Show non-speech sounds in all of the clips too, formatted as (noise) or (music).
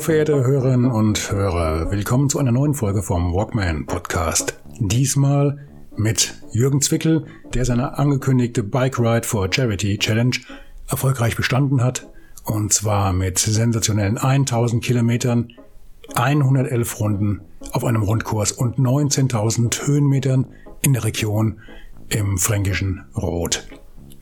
Verehrte Hörerinnen und Hörer. Willkommen zu einer neuen Folge vom Walkman Podcast. Diesmal mit Jürgen Zwickel, der seine angekündigte Bike Ride for Charity Challenge erfolgreich bestanden hat. Und zwar mit sensationellen 1000 Kilometern, 111 Runden auf einem Rundkurs und 19.000 Höhenmetern in der Region im fränkischen Rot.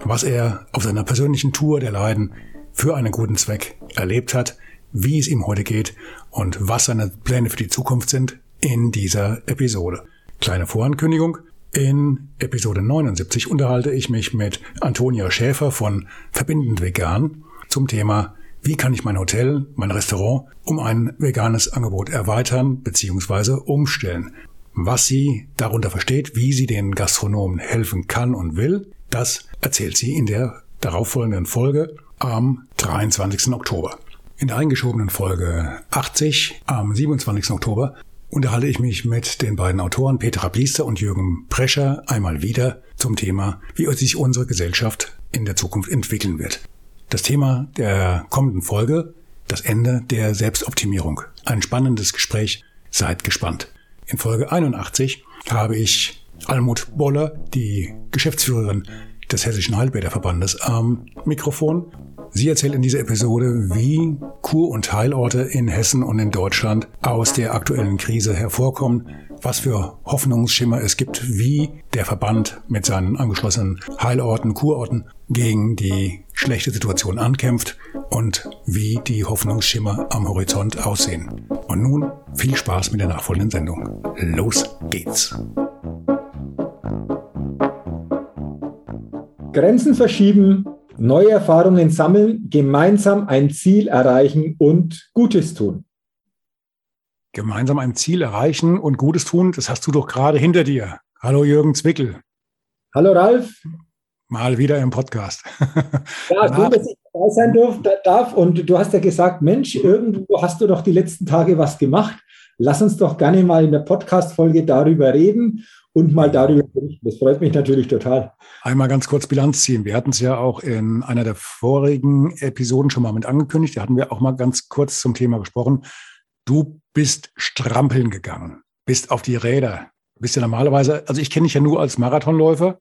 Was er auf seiner persönlichen Tour der Leiden für einen guten Zweck erlebt hat, wie es ihm heute geht und was seine Pläne für die Zukunft sind in dieser Episode. Kleine Vorankündigung. In Episode 79 unterhalte ich mich mit Antonia Schäfer von Verbindend Vegan zum Thema wie kann ich mein Hotel, mein Restaurant um ein veganes Angebot erweitern bzw. umstellen? Was sie darunter versteht, wie sie den Gastronomen helfen kann und will, das erzählt sie in der darauffolgenden Folge am 23. Oktober. In der eingeschobenen Folge 80 am 27. Oktober unterhalte ich mich mit den beiden Autoren Petra Bliester und Jürgen Prescher einmal wieder zum Thema, wie sich unsere Gesellschaft in der Zukunft entwickeln wird. Das Thema der kommenden Folge, das Ende der Selbstoptimierung. Ein spannendes Gespräch, seid gespannt. In Folge 81 habe ich Almut Boller, die Geschäftsführerin des Hessischen Heilbäderverbandes, am Mikrofon Sie erzählt in dieser Episode, wie Kur- und Heilorte in Hessen und in Deutschland aus der aktuellen Krise hervorkommen, was für Hoffnungsschimmer es gibt, wie der Verband mit seinen angeschlossenen Heilorten, Kurorten gegen die schlechte Situation ankämpft und wie die Hoffnungsschimmer am Horizont aussehen. Und nun viel Spaß mit der nachfolgenden Sendung. Los geht's! Grenzen verschieben, neue Erfahrungen sammeln, gemeinsam ein Ziel erreichen und Gutes tun. Gemeinsam ein Ziel erreichen und Gutes tun, das hast du doch gerade hinter dir. Hallo Jürgen Zwickel. Hallo Ralf. Mal wieder im Podcast. Ja, gut, dass ich dabei sein darf. Und du hast ja gesagt, Mensch, irgendwo hast du doch die letzten Tage was gemacht. Lass uns doch gerne mal in der Podcast-Folge darüber reden und mal darüber berichten. Das freut mich natürlich total. Einmal ganz kurz Bilanz ziehen. Wir hatten es ja auch in einer der vorigen Episoden schon mal mit angekündigt. Da hatten wir auch mal ganz kurz zum Thema gesprochen. Du bist strampeln gegangen, bist auf die Räder. bist ja normalerweise, also ich kenne dich ja nur als Marathonläufer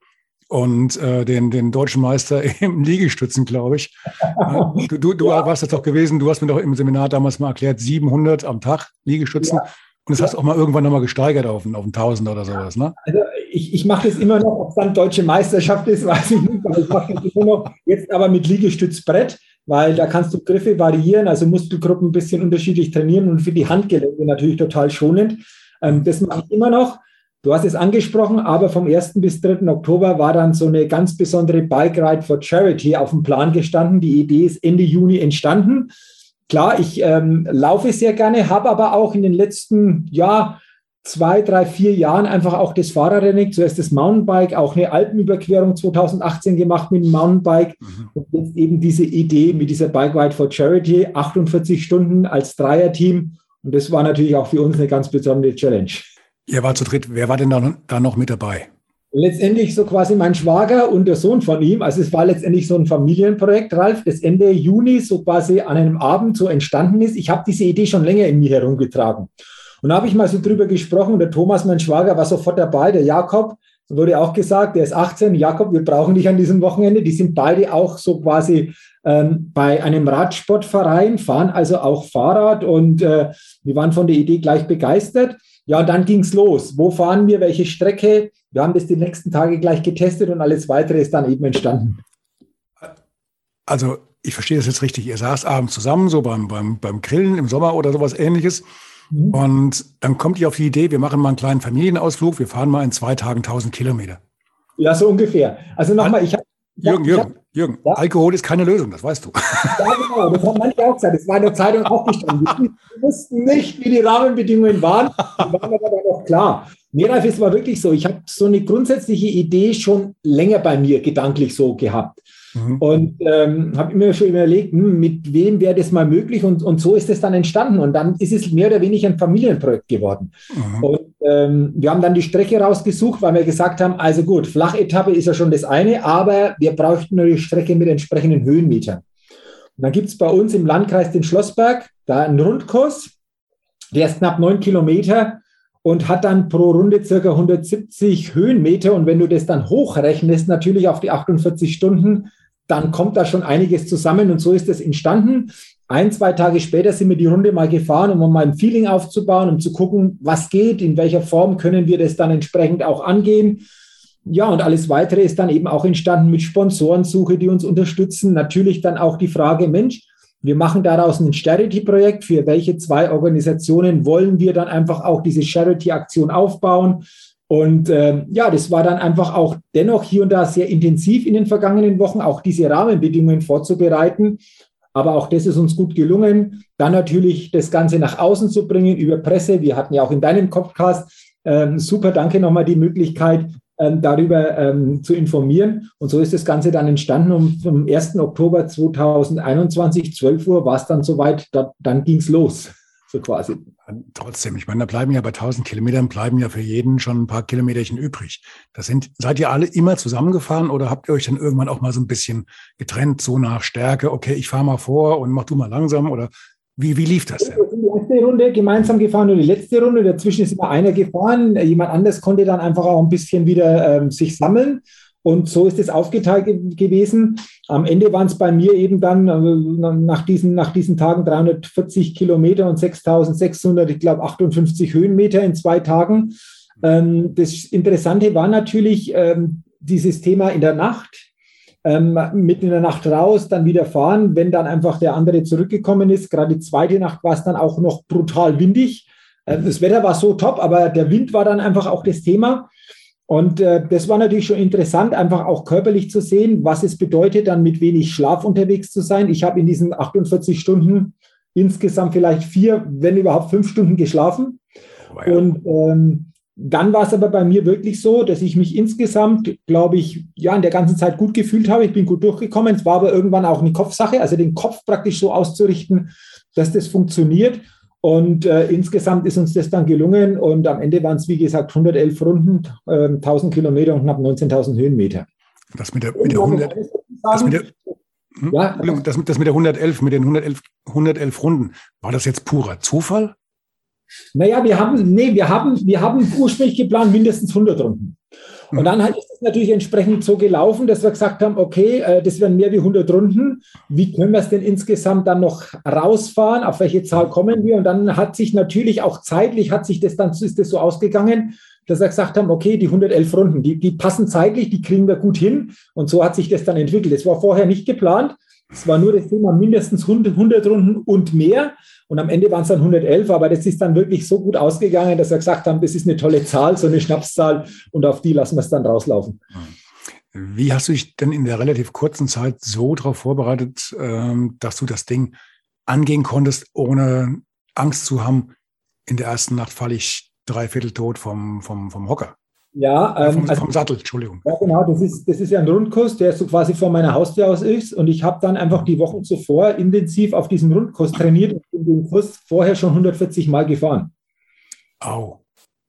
und äh, den, den deutschen Meister (laughs) im Liegestützen, glaube ich. (laughs) Du, du, du ja. warst das doch gewesen, du hast mir doch im Seminar damals mal erklärt, 700 am Tag Liegestützen. Ja. Und das ja. hast du auch mal irgendwann nochmal gesteigert auf, auf einen Tausend oder sowas, ne? Also ich, ich mache das immer noch, ob es dann deutsche Meisterschaft ist, (laughs) weiß ich nicht, aber ich mache das immer noch, jetzt aber mit Liegestützbrett, weil da kannst du Griffe variieren, also Muskelgruppen ein bisschen unterschiedlich trainieren und für die Handgelenke natürlich total schonend. Ähm, das mache ich immer noch. Du hast es angesprochen, aber vom 1. bis 3. Oktober war dann so eine ganz besondere Bike Ride for Charity auf dem Plan gestanden. Die Idee ist Ende Juni entstanden. Klar, ich ähm, laufe sehr gerne, habe aber auch in den letzten ja, zwei, drei, vier Jahren einfach auch das Fahrerrennen, zuerst das Mountainbike, auch eine Alpenüberquerung 2018 gemacht mit dem Mountainbike mhm. und jetzt eben diese Idee mit dieser Bike Ride for Charity, 48 Stunden als Dreierteam und das war natürlich auch für uns eine ganz besondere Challenge. Ihr war zu dritt, wer war denn da noch mit dabei? Letztendlich so quasi mein Schwager und der Sohn von ihm. Also es war letztendlich so ein Familienprojekt, Ralf, das Ende Juni so quasi an einem Abend so entstanden ist. Ich habe diese Idee schon länger in mir herumgetragen. Und da habe ich mal so drüber gesprochen. Der Thomas, mein Schwager, war sofort dabei. Der Jakob, wurde auch gesagt, der ist 18. Jakob, wir brauchen dich an diesem Wochenende. Die sind beide auch so quasi ähm, bei einem Radsportverein, fahren also auch Fahrrad und äh, wir waren von der Idee gleich begeistert. Ja, dann ging es los. Wo fahren wir? Welche Strecke? Wir haben das die nächsten Tage gleich getestet und alles weitere ist dann eben entstanden. Also, ich verstehe das jetzt richtig. Ihr saßt abends zusammen, so beim, beim, beim Grillen im Sommer oder sowas ähnliches. Mhm. Und dann kommt ihr auf die Idee, wir machen mal einen kleinen Familienausflug, wir fahren mal in zwei Tagen 1000 Kilometer. Ja, so ungefähr. Also nochmal, ich habe. Jürgen, Jürgen, Jürgen, ja? Alkohol ist keine Lösung, das weißt du. Ja, genau, das haben manche auch gesagt. Das war in der Zeitung auch gestanden. Wir wussten nicht, wie die Rahmenbedingungen waren. Die waren aber dann auch klar. Nee, Ralf, es war wirklich so. Ich habe so eine grundsätzliche Idee schon länger bei mir gedanklich so gehabt. Mhm. Und ähm, habe immer schon überlegt, hm, mit wem wäre das mal möglich? Und, und so ist es dann entstanden. Und dann ist es mehr oder weniger ein Familienprojekt geworden. Mhm. Und ähm, wir haben dann die Strecke rausgesucht, weil wir gesagt haben, also gut, Flachetappe ist ja schon das eine, aber wir brauchten eine Strecke mit entsprechenden Höhenmetern. Und dann gibt es bei uns im Landkreis den Schlossberg, da einen Rundkurs, der ist knapp neun Kilometer und hat dann pro Runde circa 170 Höhenmeter. Und wenn du das dann hochrechnest, natürlich auf die 48 Stunden, dann kommt da schon einiges zusammen. Und so ist es entstanden. Ein, zwei Tage später sind wir die Runde mal gefahren, um mal ein Feeling aufzubauen, um zu gucken, was geht, in welcher Form können wir das dann entsprechend auch angehen. Ja, und alles weitere ist dann eben auch entstanden mit Sponsorensuche, die uns unterstützen. Natürlich dann auch die Frage, Mensch, wir machen daraus ein Charity-Projekt. Für welche zwei Organisationen wollen wir dann einfach auch diese Charity-Aktion aufbauen? Und äh, ja, das war dann einfach auch dennoch hier und da sehr intensiv in den vergangenen Wochen, auch diese Rahmenbedingungen vorzubereiten. Aber auch das ist uns gut gelungen. Dann natürlich das Ganze nach außen zu bringen über Presse. Wir hatten ja auch in deinem Podcast ähm, super, danke nochmal die Möglichkeit, ähm, darüber ähm, zu informieren. Und so ist das Ganze dann entstanden. Und vom 1. Oktober 2021, 12 Uhr, war es dann soweit, da, dann ging es los, so quasi. Trotzdem, ich meine, da bleiben ja bei 1000 Kilometern, bleiben ja für jeden schon ein paar Kilometerchen übrig. Das sind, seid ihr alle immer zusammengefahren oder habt ihr euch dann irgendwann auch mal so ein bisschen getrennt, so nach Stärke, okay, ich fahre mal vor und mach du mal langsam oder wie, wie lief das denn? Die erste Runde gemeinsam gefahren und die letzte Runde, dazwischen ist immer einer gefahren, jemand anders konnte dann einfach auch ein bisschen wieder ähm, sich sammeln. Und so ist es aufgeteilt gewesen. Am Ende waren es bei mir eben dann äh, nach, diesen, nach diesen Tagen 340 Kilometer und 6600, ich glaube 58 Höhenmeter in zwei Tagen. Ähm, das Interessante war natürlich ähm, dieses Thema in der Nacht. Ähm, mitten in der Nacht raus, dann wieder fahren, wenn dann einfach der andere zurückgekommen ist. Gerade die zweite Nacht war es dann auch noch brutal windig. Äh, das Wetter war so top, aber der Wind war dann einfach auch das Thema. Und äh, das war natürlich schon interessant, einfach auch körperlich zu sehen, was es bedeutet, dann mit wenig Schlaf unterwegs zu sein. Ich habe in diesen 48 Stunden insgesamt vielleicht vier, wenn überhaupt fünf Stunden geschlafen. Oh ja. Und ähm, dann war es aber bei mir wirklich so, dass ich mich insgesamt, glaube ich, ja, in der ganzen Zeit gut gefühlt habe. Ich bin gut durchgekommen. Es war aber irgendwann auch eine Kopfsache, also den Kopf praktisch so auszurichten, dass das funktioniert. Und äh, insgesamt ist uns das dann gelungen und am Ende waren es, wie gesagt, 111 Runden, äh, 1000 Kilometer und knapp 19.000 Höhenmeter. Das mit der, mit der 100, das mit der, hm? ja, das, das mit der 111, mit den 111, 111 Runden, war das jetzt purer Zufall? Naja, wir haben, nee, wir haben, wir haben ursprünglich geplant mindestens 100 Runden. Und dann ist es natürlich entsprechend so gelaufen, dass wir gesagt haben, okay, äh, das werden mehr wie 100 Runden. Wie können wir es denn insgesamt dann noch rausfahren? Auf welche Zahl kommen wir? Und dann hat sich natürlich auch zeitlich, hat sich das dann, ist das so ausgegangen, dass wir gesagt haben, okay, die 111 Runden, die, die passen zeitlich, die kriegen wir gut hin. Und so hat sich das dann entwickelt. Das war vorher nicht geplant. Es war nur das Thema mindestens 100 Runden und mehr. Und am Ende waren es dann 111, aber das ist dann wirklich so gut ausgegangen, dass wir gesagt haben, das ist eine tolle Zahl, so eine Schnapszahl und auf die lassen wir es dann rauslaufen. Wie hast du dich denn in der relativ kurzen Zeit so darauf vorbereitet, ähm, dass du das Ding angehen konntest, ohne Angst zu haben, in der ersten Nacht falle ich dreiviertel tot vom, vom, vom Hocker? Ja, ähm, vom, also, vom, Sattel, Entschuldigung. Ja, genau, das ist, das ist ja ein Rundkurs, der so quasi vor meiner Haustür aus ist. Und ich habe dann einfach die Wochen zuvor intensiv auf diesem Rundkurs trainiert und bin den Kurs vorher schon 140 Mal gefahren. Au.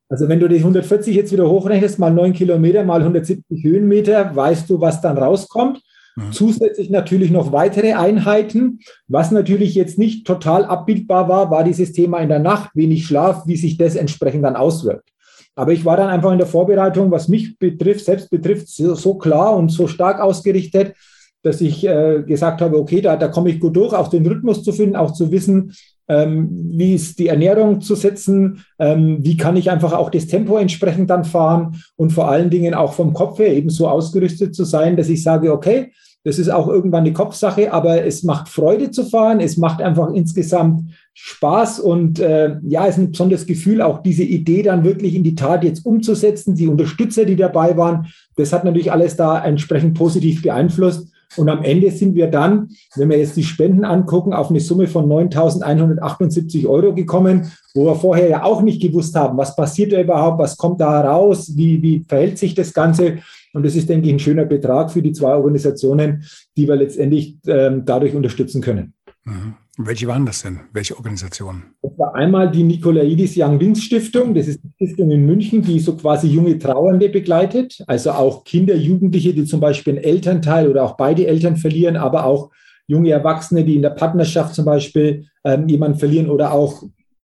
Also wenn du die 140 jetzt wieder hochrechnest, mal 9 Kilometer, mal 170 Höhenmeter, weißt du, was dann rauskommt. Mhm. Zusätzlich natürlich noch weitere Einheiten. Was natürlich jetzt nicht total abbildbar war, war dieses Thema in der Nacht, wenig Schlaf, wie sich das entsprechend dann auswirkt. Aber ich war dann einfach in der Vorbereitung, was mich betrifft, selbst betrifft, so, so klar und so stark ausgerichtet, dass ich äh, gesagt habe, okay, da, da komme ich gut durch, auch den Rhythmus zu finden, auch zu wissen, ähm, wie ist die Ernährung zu setzen, ähm, wie kann ich einfach auch das Tempo entsprechend dann fahren und vor allen Dingen auch vom Kopf her eben so ausgerüstet zu sein, dass ich sage, okay, das ist auch irgendwann eine Kopfsache, aber es macht Freude zu fahren. Es macht einfach insgesamt Spaß und äh, ja, es ist ein besonderes Gefühl, auch diese Idee dann wirklich in die Tat jetzt umzusetzen. Die Unterstützer, die dabei waren, das hat natürlich alles da entsprechend positiv beeinflusst. Und am Ende sind wir dann, wenn wir jetzt die Spenden angucken, auf eine Summe von 9.178 Euro gekommen, wo wir vorher ja auch nicht gewusst haben, was passiert da überhaupt, was kommt da raus, wie, wie verhält sich das Ganze. Und das ist, denke ich, ein schöner Betrag für die zwei Organisationen, die wir letztendlich ähm, dadurch unterstützen können. Mhm. Welche waren das denn? Welche Organisationen? Das war einmal die Nikolaidis Young Wings Stiftung. Das ist eine Stiftung in München, die so quasi junge Trauernde begleitet. Also auch Kinder, Jugendliche, die zum Beispiel einen Elternteil oder auch beide Eltern verlieren, aber auch junge Erwachsene, die in der Partnerschaft zum Beispiel ähm, jemanden verlieren oder auch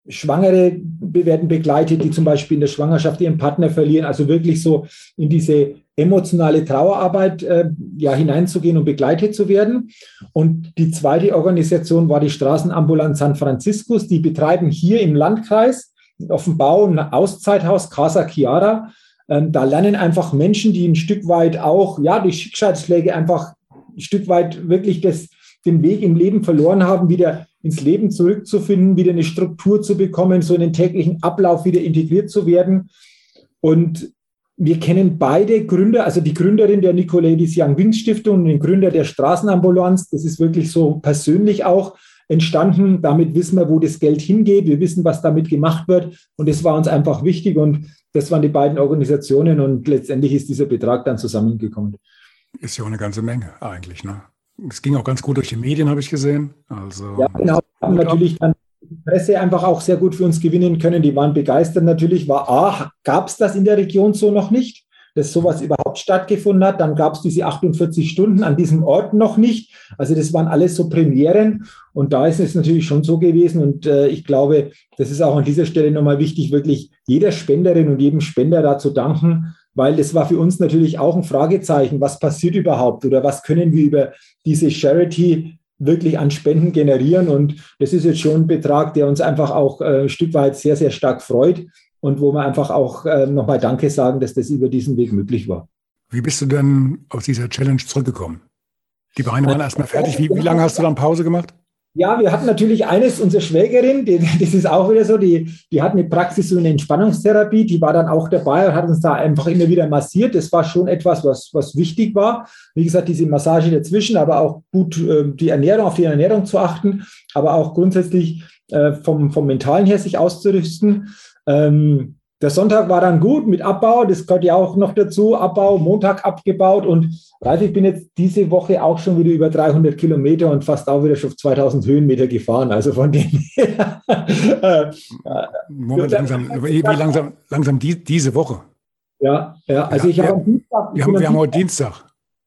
Schwangere werden begleitet, die zum Beispiel in der Schwangerschaft ihren Partner verlieren. Also wirklich so in diese emotionale Trauerarbeit äh, ja, hineinzugehen und begleitet zu werden. Und die zweite Organisation war die Straßenambulanz San Franciscus. Die betreiben hier im Landkreis auf dem Bau ein Auszeithaus Casa Chiara. Ähm, da lernen einfach Menschen, die ein Stück weit auch, ja, durch Schicksalsschläge einfach ein Stück weit wirklich das, den Weg im Leben verloren haben, wieder ins Leben zurückzufinden, wieder eine Struktur zu bekommen, so in den täglichen Ablauf wieder integriert zu werden. Und wir kennen beide Gründer, also die Gründerin der Nicoledis Young Wings Stiftung und den Gründer der Straßenambulanz. Das ist wirklich so persönlich auch entstanden. Damit wissen wir, wo das Geld hingeht. Wir wissen, was damit gemacht wird. Und das war uns einfach wichtig. Und das waren die beiden Organisationen. Und letztendlich ist dieser Betrag dann zusammengekommen. Ist ja auch eine ganze Menge eigentlich, ne? Es ging auch ganz gut durch die Medien, habe ich gesehen. Also, ja, genau. Wir haben natürlich dann Presse einfach auch sehr gut für uns gewinnen können. Die waren begeistert natürlich. War A, gab es das in der Region so noch nicht, dass sowas überhaupt stattgefunden hat. Dann gab es diese 48 Stunden an diesem Ort noch nicht. Also das waren alles so Premieren. Und da ist es natürlich schon so gewesen. Und äh, ich glaube, das ist auch an dieser Stelle nochmal wichtig, wirklich jeder Spenderin und jedem Spender da zu danken, weil das war für uns natürlich auch ein Fragezeichen. Was passiert überhaupt oder was können wir über diese Charity wirklich an Spenden generieren. Und das ist jetzt schon ein Betrag, der uns einfach auch äh, ein Stück weit sehr, sehr stark freut und wo wir einfach auch äh, nochmal Danke sagen, dass das über diesen Weg möglich war. Wie bist du denn aus dieser Challenge zurückgekommen? Die Beine waren erstmal fertig. Wie, wie lange hast du dann Pause gemacht? Ja, wir hatten natürlich eines, unsere Schwägerin, die, (laughs) das ist auch wieder so, die, die hat eine Praxis so eine Entspannungstherapie, die war dann auch dabei und hat uns da einfach immer wieder massiert. Das war schon etwas, was, was wichtig war. Wie gesagt, diese Massage dazwischen, aber auch gut äh, die Ernährung, auf die Ernährung zu achten, aber auch grundsätzlich äh, vom, vom Mentalen her sich auszurüsten. Ähm, der Sonntag war dann gut mit Abbau, das gehört ja auch noch dazu, Abbau, Montag abgebaut und Ralf, ich bin jetzt diese Woche auch schon wieder über 300 Kilometer und fast auch wieder schon 2000 Höhenmeter gefahren, also von dem her. (laughs) Äh, Moment, langsam, wie langsam, langsam die, diese Woche? Ja, ja, also ja, ich habe am Dienstag. Wir haben, wir haben heute Dienstag.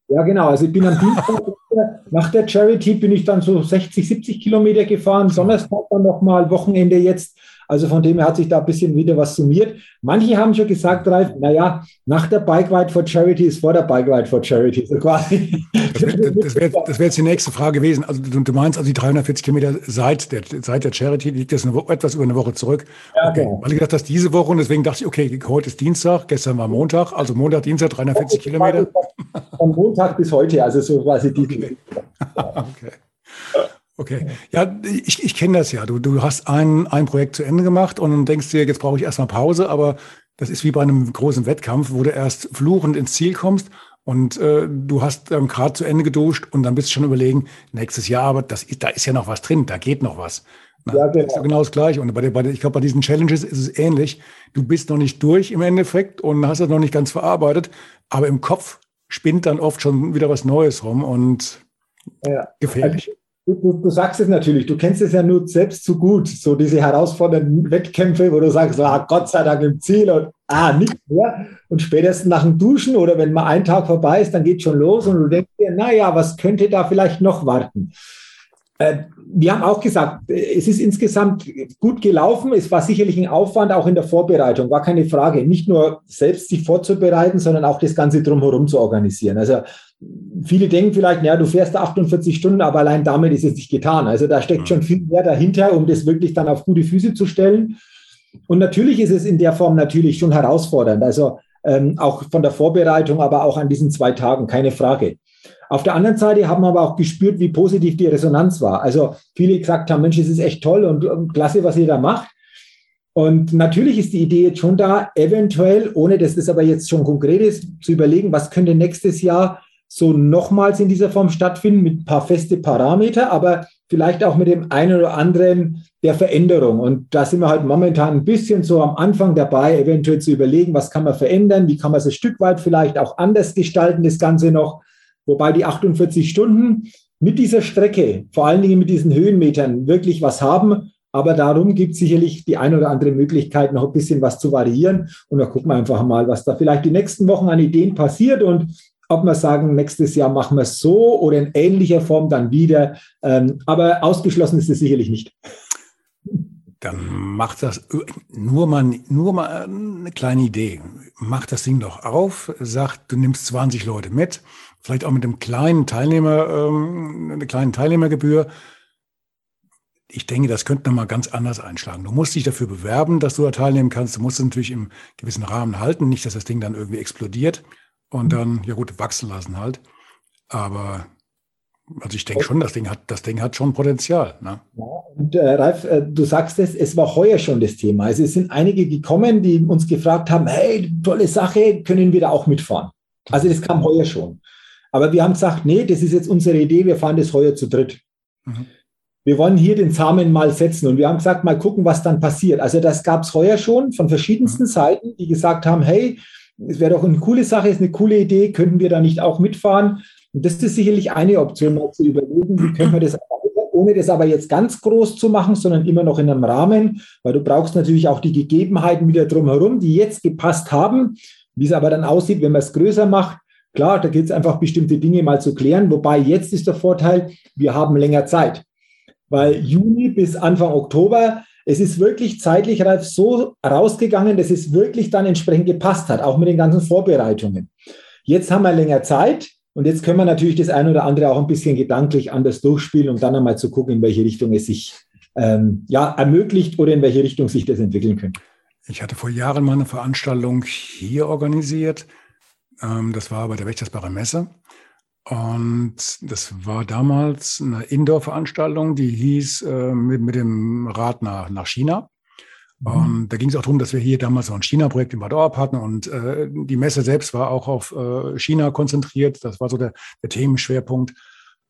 Ja, genau, also ich bin am Dienstag, (laughs) nach der Charity bin ich dann so 60, 70 Kilometer gefahren, Donnerstag dann nochmal, Wochenende jetzt also von dem her hat sich da ein bisschen wieder was summiert. Manche haben schon gesagt, Ralf, naja, nach der Bike Ride for Charity ist vor der Bike Ride for Charity. So quasi. Das wäre wär, wär jetzt die nächste Frage gewesen. Also du, du, meinst also die 340 Kilometer seit der, seit der Charity liegt das eine, etwas über eine Woche zurück. Ja, okay. Genau. Weil ich gedacht hast, diese Woche und deswegen dachte ich, okay, heute ist Dienstag, gestern war Montag, also Montag, Dienstag 340 Kilometer. Von Montag bis heute, also so quasi die. Okay. (laughs) okay. Okay, ja, ich, ich kenne das ja. Du, du hast ein, ein Projekt zu Ende gemacht und denkst dir, jetzt brauche ich erstmal Pause, aber das ist wie bei einem großen Wettkampf, wo du erst fluchend ins Ziel kommst und äh, du hast ähm, gerade zu Ende geduscht und dann bist du schon überlegen, nächstes Jahr, aber das, da ist ja noch was drin, da geht noch was. Na, ja, genau. Das ist ja genau das Gleiche. Und bei, der, bei der, ich glaube, bei diesen Challenges ist es ähnlich. Du bist noch nicht durch im Endeffekt und hast das noch nicht ganz verarbeitet, aber im Kopf spinnt dann oft schon wieder was Neues rum und ja. gefährlich. Also Du, du, sagst es natürlich, du kennst es ja nur selbst zu gut, so diese herausfordernden Wettkämpfe, wo du sagst, ah, Gott sei Dank im Ziel und ah, nichts mehr. Und spätestens nach dem Duschen oder wenn mal ein Tag vorbei ist, dann geht schon los und du denkst dir, naja, was könnte da vielleicht noch warten? Äh, wir haben auch gesagt, es ist insgesamt gut gelaufen. Es war sicherlich ein Aufwand auch in der Vorbereitung, war keine Frage. Nicht nur selbst sich vorzubereiten, sondern auch das Ganze drumherum zu organisieren. Also viele denken vielleicht, ja, du fährst 48 Stunden, aber allein damit ist es nicht getan. Also da steckt schon viel mehr dahinter, um das wirklich dann auf gute Füße zu stellen. Und natürlich ist es in der Form natürlich schon herausfordernd. Also ähm, auch von der Vorbereitung, aber auch an diesen zwei Tagen, keine Frage. Auf der anderen Seite haben wir aber auch gespürt, wie positiv die Resonanz war. Also viele gesagt haben, Mensch, es ist echt toll und, und klasse, was ihr da macht. Und natürlich ist die Idee jetzt schon da, eventuell, ohne dass das aber jetzt schon konkret ist, zu überlegen, was könnte nächstes Jahr so nochmals in dieser Form stattfinden mit ein paar feste Parameter, aber vielleicht auch mit dem einen oder anderen der Veränderung. Und da sind wir halt momentan ein bisschen so am Anfang dabei, eventuell zu überlegen, was kann man verändern, wie kann man es ein Stück weit vielleicht auch anders gestalten, das Ganze noch. Wobei die 48 Stunden mit dieser Strecke, vor allen Dingen mit diesen Höhenmetern, wirklich was haben. Aber darum gibt es sicherlich die eine oder andere Möglichkeit, noch ein bisschen was zu variieren. Und da gucken wir einfach mal, was da vielleicht die nächsten Wochen an Ideen passiert. Und ob wir sagen, nächstes Jahr machen wir es so oder in ähnlicher Form dann wieder. Ähm, aber ausgeschlossen ist es sicherlich nicht. Dann macht das nur mal, nur mal eine kleine Idee. Mach das Ding doch auf, sagt, du nimmst 20 Leute mit, vielleicht auch mit einem kleinen Teilnehmer, ähm, eine kleinen Teilnehmergebühr. Ich denke, das könnte nochmal ganz anders einschlagen. Du musst dich dafür bewerben, dass du da teilnehmen kannst. Du musst es natürlich im gewissen Rahmen halten, nicht, dass das Ding dann irgendwie explodiert und dann, ja gut, wachsen lassen halt. Aber also ich denke schon, das Ding hat, das Ding hat schon Potenzial. Ne? Ja, und äh, Ralf, äh, du sagst es, es war heuer schon das Thema. Also es sind einige gekommen, die uns gefragt haben, hey, tolle Sache, können wir da auch mitfahren? Also das kam heuer schon. Aber wir haben gesagt, nee, das ist jetzt unsere Idee, wir fahren das heuer zu dritt. Mhm. Wir wollen hier den Samen mal setzen und wir haben gesagt, mal gucken, was dann passiert. Also das gab es heuer schon von verschiedensten mhm. Seiten, die gesagt haben, hey, es wäre doch eine coole Sache, ist eine coole Idee, könnten wir da nicht auch mitfahren? Und das ist sicherlich eine Option, mal zu überlegen, wie können wir das, (clears throat) ohne das aber jetzt ganz groß zu machen, sondern immer noch in einem Rahmen, weil du brauchst natürlich auch die Gegebenheiten wieder drumherum, die jetzt gepasst haben. Wie es aber dann aussieht, wenn man es größer macht, klar, da gilt es einfach bestimmte Dinge mal zu klären. Wobei jetzt ist der Vorteil, wir haben länger Zeit. Weil Juni bis Anfang Oktober es ist wirklich zeitlich so rausgegangen, dass es wirklich dann entsprechend gepasst hat, auch mit den ganzen Vorbereitungen. Jetzt haben wir länger Zeit und jetzt können wir natürlich das eine oder andere auch ein bisschen gedanklich anders durchspielen, um dann einmal zu gucken, in welche Richtung es sich ähm, ja, ermöglicht oder in welche Richtung sich das entwickeln könnte. Ich hatte vor Jahren mal eine Veranstaltung hier organisiert. Ähm, das war bei der Wächtersbacher Messe. Und das war damals eine Indoor-Veranstaltung, die hieß äh, mit, mit dem Rad nach, nach China. Mhm. Und da ging es auch darum, dass wir hier damals noch ein China-Projekt in Bad Orb hatten und äh, die Messe selbst war auch auf äh, China konzentriert. Das war so der, der Themenschwerpunkt.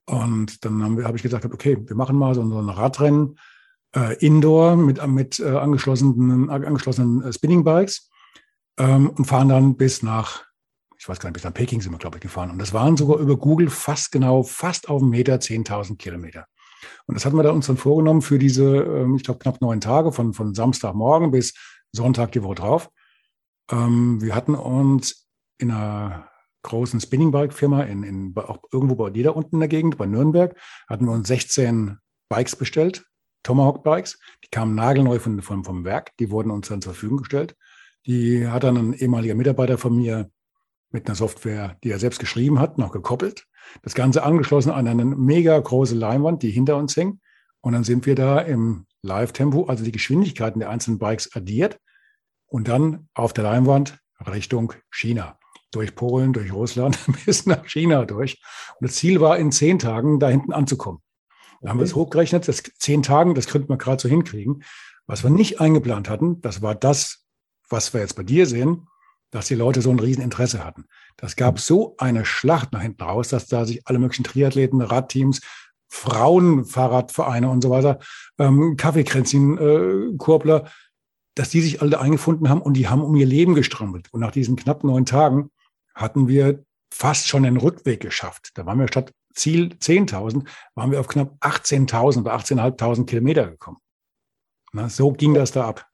Und dann habe hab ich gesagt, okay, wir machen mal so, so ein Radrennen äh, Indoor mit, mit äh, angeschlossenen, angeschlossenen äh, Spinning-Bikes ähm, und fahren dann bis nach ich weiß gar nicht, bis nach Peking sind wir, glaube ich, gefahren. Und das waren sogar über Google fast genau, fast auf einen Meter 10.000 Kilometer. Und das hatten wir da uns dann vorgenommen für diese, ähm, ich glaube, knapp neun Tage von, von Samstagmorgen bis Sonntag die Woche drauf. Ähm, wir hatten uns in einer großen Spinning-Bike-Firma in, in, auch irgendwo bei dir da unten in der Gegend, bei Nürnberg, hatten wir uns 16 Bikes bestellt, Tomahawk-Bikes. Die kamen nagelneu von, von, vom Werk. Die wurden uns dann zur Verfügung gestellt. Die hat dann ein ehemaliger Mitarbeiter von mir mit einer Software, die er selbst geschrieben hat, noch gekoppelt. Das Ganze angeschlossen an eine mega große Leinwand, die hinter uns hing. Und dann sind wir da im Live-Tempo, also die Geschwindigkeiten der einzelnen Bikes addiert und dann auf der Leinwand Richtung China. Durch Polen, durch Russland (laughs) bis nach China durch. Und das Ziel war, in zehn Tagen da hinten anzukommen. Da okay. haben wir es hochgerechnet, das zehn Tagen, das könnten wir gerade so hinkriegen. Was wir nicht eingeplant hatten, das war das, was wir jetzt bei dir sehen, dass die Leute so ein Rieseninteresse hatten. Das gab so eine Schlacht nach hinten raus, dass da sich alle möglichen Triathleten, Radteams, Frauenfahrradvereine und so weiter, ähm, Kaffeekränzchen, äh, Kurbler, dass die sich alle eingefunden haben und die haben um ihr Leben gestrampelt. Und nach diesen knapp neun Tagen hatten wir fast schon den Rückweg geschafft. Da waren wir statt Ziel 10.000, waren wir auf knapp 18.000 oder 18.500 Kilometer gekommen. Na, so ging das da ab.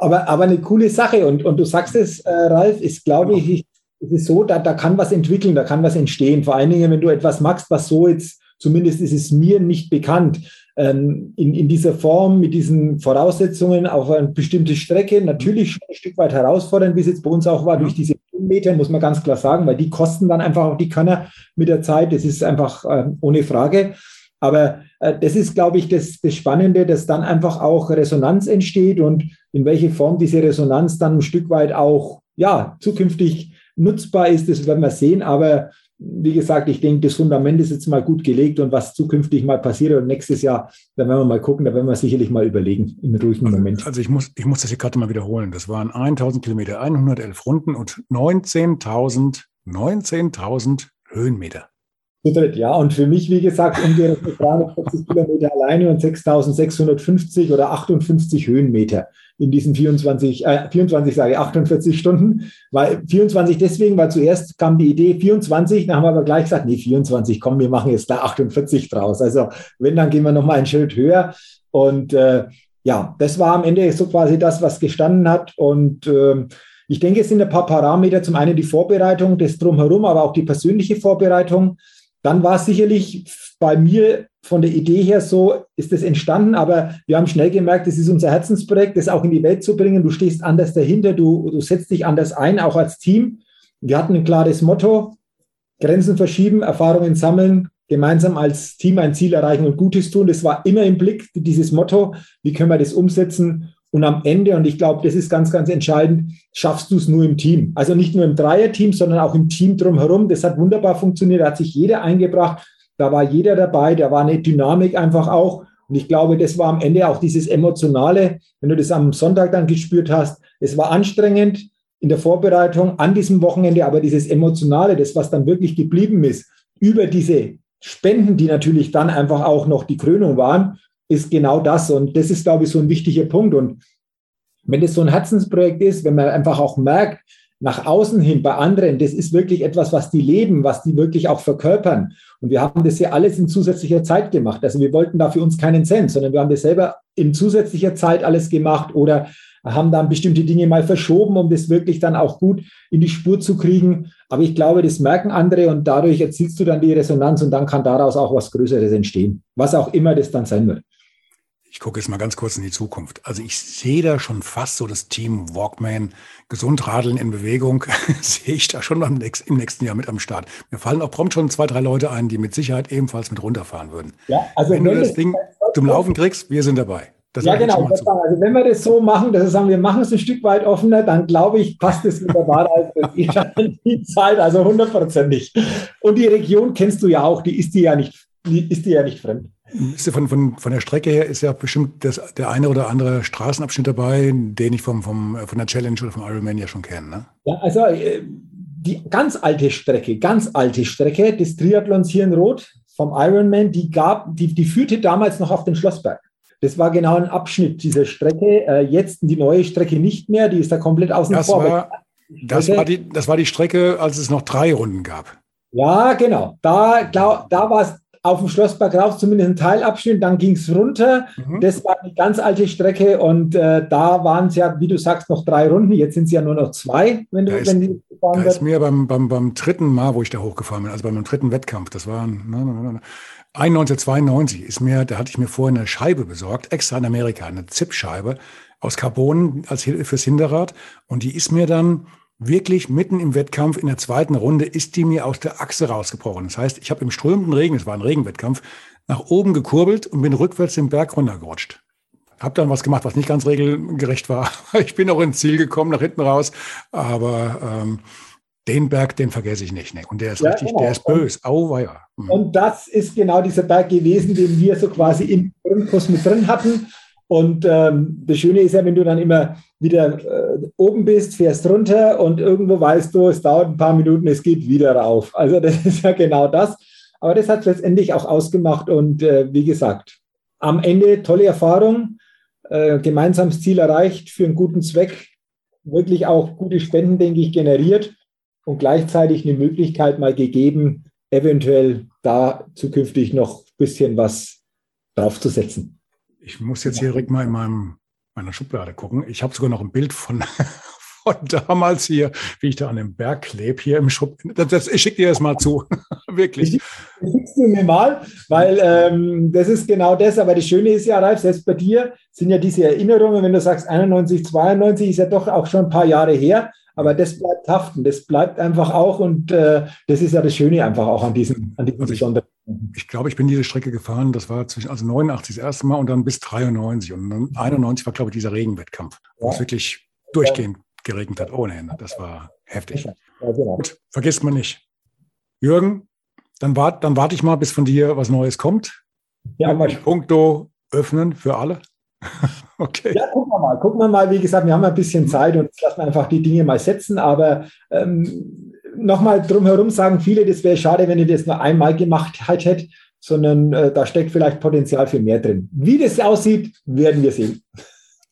Aber, aber eine coole Sache. Und, und du sagst es, äh, Ralf, ist, glaube genau. ich, es ist so, da, da kann was entwickeln, da kann was entstehen. Vor allen Dingen, wenn du etwas machst, was so jetzt, zumindest ist es mir nicht bekannt, ähm, in, in dieser Form, mit diesen Voraussetzungen auf eine bestimmte Strecke, natürlich schon ein Stück weit herausfordernd, wie es jetzt bei uns auch war, durch diese Meter, muss man ganz klar sagen, weil die kosten dann einfach auch die Körner mit der Zeit. Das ist einfach äh, ohne Frage. Aber äh, das ist, glaube ich, das, das Spannende, dass dann einfach auch Resonanz entsteht und in welche Form diese Resonanz dann ein Stück weit auch ja, zukünftig nutzbar ist, das werden wir sehen. Aber wie gesagt, ich denke, das Fundament ist jetzt mal gut gelegt und was zukünftig mal passiert und nächstes Jahr, da werden wir mal gucken, da werden wir sicherlich mal überlegen im ruhigen also, Moment. Also ich muss, ich muss das hier gerade mal wiederholen. Das waren 1000 Kilometer, 111 Runden und 19.000 19.000 Höhenmeter. Zu dritt, ja. Und für mich, wie gesagt, umgerechnet 340 Kilometer alleine und 6650 oder 58 Höhenmeter in diesen 24, äh, 24 sage ich, 48 Stunden. Weil 24 deswegen, weil zuerst kam die Idee 24, dann haben wir aber gleich gesagt, nee, 24, komm, wir machen jetzt da 48 draus. Also wenn, dann gehen wir nochmal einen Schritt höher. Und äh, ja, das war am Ende so quasi das, was gestanden hat. Und äh, ich denke, es sind ein paar Parameter. Zum einen die Vorbereitung, das Drumherum, aber auch die persönliche Vorbereitung. Dann war es sicherlich bei mir von der Idee her so, ist das entstanden, aber wir haben schnell gemerkt, das ist unser Herzensprojekt, das auch in die Welt zu bringen. Du stehst anders dahinter, du, du setzt dich anders ein, auch als Team. Wir hatten ein klares Motto, Grenzen verschieben, Erfahrungen sammeln, gemeinsam als Team ein Ziel erreichen und Gutes tun. Das war immer im Blick, dieses Motto, wie können wir das umsetzen? Und am Ende, und ich glaube, das ist ganz, ganz entscheidend, schaffst du es nur im Team. Also nicht nur im Dreierteam, sondern auch im Team drumherum. Das hat wunderbar funktioniert, da hat sich jeder eingebracht, da war jeder dabei, da war eine Dynamik einfach auch. Und ich glaube, das war am Ende auch dieses Emotionale, wenn du das am Sonntag dann gespürt hast. Es war anstrengend in der Vorbereitung an diesem Wochenende, aber dieses Emotionale, das, was dann wirklich geblieben ist, über diese Spenden, die natürlich dann einfach auch noch die Krönung waren, ist genau das. Und das ist, glaube ich, so ein wichtiger Punkt. Und wenn es so ein Herzensprojekt ist, wenn man einfach auch merkt, nach außen hin bei anderen, das ist wirklich etwas, was die leben, was die wirklich auch verkörpern. Und wir haben das ja alles in zusätzlicher Zeit gemacht. Also wir wollten da für uns keinen Cent, sondern wir haben das selber in zusätzlicher Zeit alles gemacht oder haben dann bestimmte Dinge mal verschoben, um das wirklich dann auch gut in die Spur zu kriegen. Aber ich glaube, das merken andere und dadurch erzielst du dann die Resonanz und dann kann daraus auch was Größeres entstehen, was auch immer das dann sein wird. Ich gucke jetzt mal ganz kurz in die Zukunft. Also ich sehe da schon fast so das Team Walkman, Gesundradeln in Bewegung, (laughs) sehe ich da schon im nächsten, im nächsten Jahr mit am Start. Mir fallen auch prompt schon zwei, drei Leute ein, die mit Sicherheit ebenfalls mit runterfahren würden. Ja, also wenn, wenn du das Ding zum Laufen kriegst, wir sind dabei. Das ja, genau. Also wenn wir das so machen, dass wir sagen, wir machen es ein Stück weit offener, dann glaube ich, passt es mit der Wahrheit in (laughs) die Zeit, also hundertprozentig. Und die Region kennst du ja auch, die ist dir ja nicht, die ist dir ja nicht fremd. Von, von, von der Strecke her ist ja bestimmt das, der eine oder andere Straßenabschnitt dabei, den ich vom, vom, von der Challenge oder vom Ironman ja schon kenne. Ne? Ja, also äh, die ganz alte Strecke, ganz alte Strecke des Triathlons hier in Rot vom Ironman, die gab, die, die führte damals noch auf den Schlossberg. Das war genau ein Abschnitt dieser Strecke. Äh, jetzt die neue Strecke nicht mehr, die ist da komplett außen das vor. War, das, war die, das war die Strecke, als es noch drei Runden gab. Ja, genau. Da, da war es auf dem Schlossberg rauf, zumindest ein Teilabschnitt, dann ging es runter. Mhm. Das war eine ganz alte Strecke und äh, da waren es ja, wie du sagst, noch drei Runden. Jetzt sind es ja nur noch zwei, wenn du da ist, wenn da ist mir beim, beim, beim dritten Mal, wo ich da hochgefahren bin, also beim dritten Wettkampf, das war ne, 1992 ist mir, da hatte ich mir vorher eine Scheibe besorgt, extra in Amerika, eine Zip-Scheibe aus Carbon als fürs Hinterrad. Und die ist mir dann wirklich mitten im Wettkampf in der zweiten Runde ist die mir aus der Achse rausgebrochen. Das heißt, ich habe im strömenden Regen, es war ein Regenwettkampf, nach oben gekurbelt und bin rückwärts den Berg runtergerutscht. Hab dann was gemacht, was nicht ganz regelgerecht war. (laughs) Ich bin auch ins Ziel gekommen, nach hinten raus. Aber ähm, den Berg, den vergesse ich nicht. Ne? Und der ist ja, richtig, genau. der ist bös. Auweia. Mhm. Und das ist genau dieser Berg gewesen, den wir so quasi im Grundkurs mit drin hatten. Und ähm, das Schöne ist ja, wenn du dann immer wieder äh, oben bist, fährst runter und irgendwo weißt du, es dauert ein paar Minuten, es geht wieder rauf. Also das (laughs) ist ja genau das. Aber das hat letztendlich auch ausgemacht und äh, wie gesagt, am Ende tolle Erfahrung, äh, gemeinsames Ziel erreicht für einen guten Zweck, wirklich auch gute Spenden, denke ich, generiert und gleichzeitig eine Möglichkeit mal gegeben, eventuell da zukünftig noch ein bisschen was draufzusetzen. Ich muss jetzt hier direkt mal in meinem, meiner Schublade gucken. Ich habe sogar noch ein Bild von, (laughs) von damals hier, wie ich da an dem Berg klebe, hier im Schub. Das, das, ich schicke dir das mal zu. (laughs) Wirklich. Das schickst du mir mal, weil ähm, das ist genau das. Aber das Schöne ist ja, Ralf, selbst bei dir sind ja diese Erinnerungen, wenn du sagst 91, 92, ist ja doch auch schon ein paar Jahre her. Aber das bleibt haften, das bleibt einfach auch und äh, das ist ja das Schöne einfach auch an diesem, an diesem also besonderen. Ich, ich glaube, ich bin diese Strecke gefahren, das war zwischen also 89 das erste Mal und dann bis 93 und dann 91 war, glaube ich, dieser Regenwettkampf, wo ja. es wirklich durchgehend geregnet hat ohne Ende. Das war heftig. Ja, genau. Gut, vergisst man nicht. Jürgen, dann, wart, dann warte ich mal, bis von dir was Neues kommt. Ja, mal. Punkto öffnen für alle. (laughs) okay. Ja, gucken wir mal. Gucken wir mal. Wie gesagt, wir haben ein bisschen Zeit und lassen einfach die Dinge mal setzen. Aber ähm, nochmal drumherum sagen viele, das wäre schade, wenn ihr das nur einmal gemacht hättet, sondern äh, da steckt vielleicht Potenzial für mehr drin. Wie das aussieht, werden wir sehen.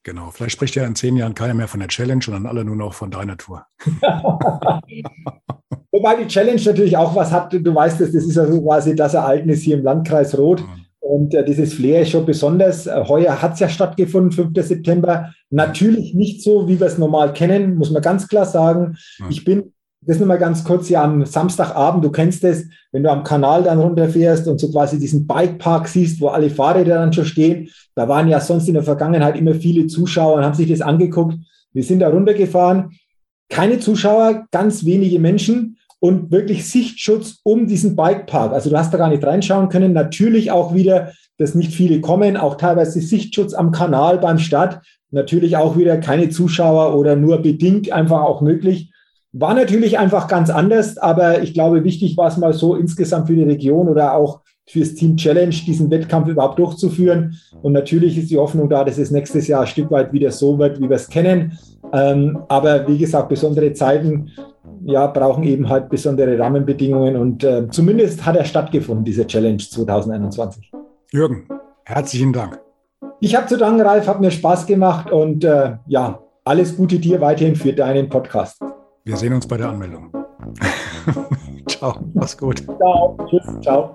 Genau, vielleicht spricht ja in zehn Jahren keiner mehr von der Challenge, sondern alle nur noch von deiner Tour. (laughs) Wobei die Challenge natürlich auch was hat, du weißt es, das ist also quasi das Ereignis hier im Landkreis Rot. Mhm. Und äh, dieses Flair ist schon besonders. Äh, heuer hat es ja stattgefunden, 5. September. Natürlich nicht so, wie wir es normal kennen, muss man ganz klar sagen. Mhm. Ich bin das nur mal ganz kurz ja am Samstagabend, du kennst es, wenn du am Kanal dann runterfährst und so quasi diesen Bikepark siehst, wo alle Fahrräder dann schon stehen. Da waren ja sonst in der Vergangenheit immer viele Zuschauer und haben sich das angeguckt. Wir sind da runtergefahren. Keine Zuschauer, ganz wenige Menschen und wirklich Sichtschutz um diesen Bikepark. Also du hast da gar nicht reinschauen können. Natürlich auch wieder, dass nicht viele kommen, auch teilweise Sichtschutz am Kanal beim Start. Natürlich auch wieder keine Zuschauer oder nur bedingt einfach auch möglich. War natürlich einfach ganz anders, aber ich glaube, wichtig war es mal so insgesamt für die Region oder auch fürs Team Challenge, diesen Wettkampf überhaupt durchzuführen. Und natürlich ist die Hoffnung da, dass es nächstes Jahr ein Stück weit wieder so wird, wie wir es kennen. Ähm, aber wie gesagt, besondere Zeiten ja, brauchen eben halt besondere Rahmenbedingungen und äh, zumindest hat er stattgefunden, diese Challenge 2021. Jürgen, herzlichen Dank. Ich habe zu danken, Ralf, hat mir Spaß gemacht und äh, ja, alles Gute dir weiterhin für deinen Podcast. Wir sehen uns bei der Anmeldung. (laughs) ciao, mach's gut. Ciao, tschüss, ciao.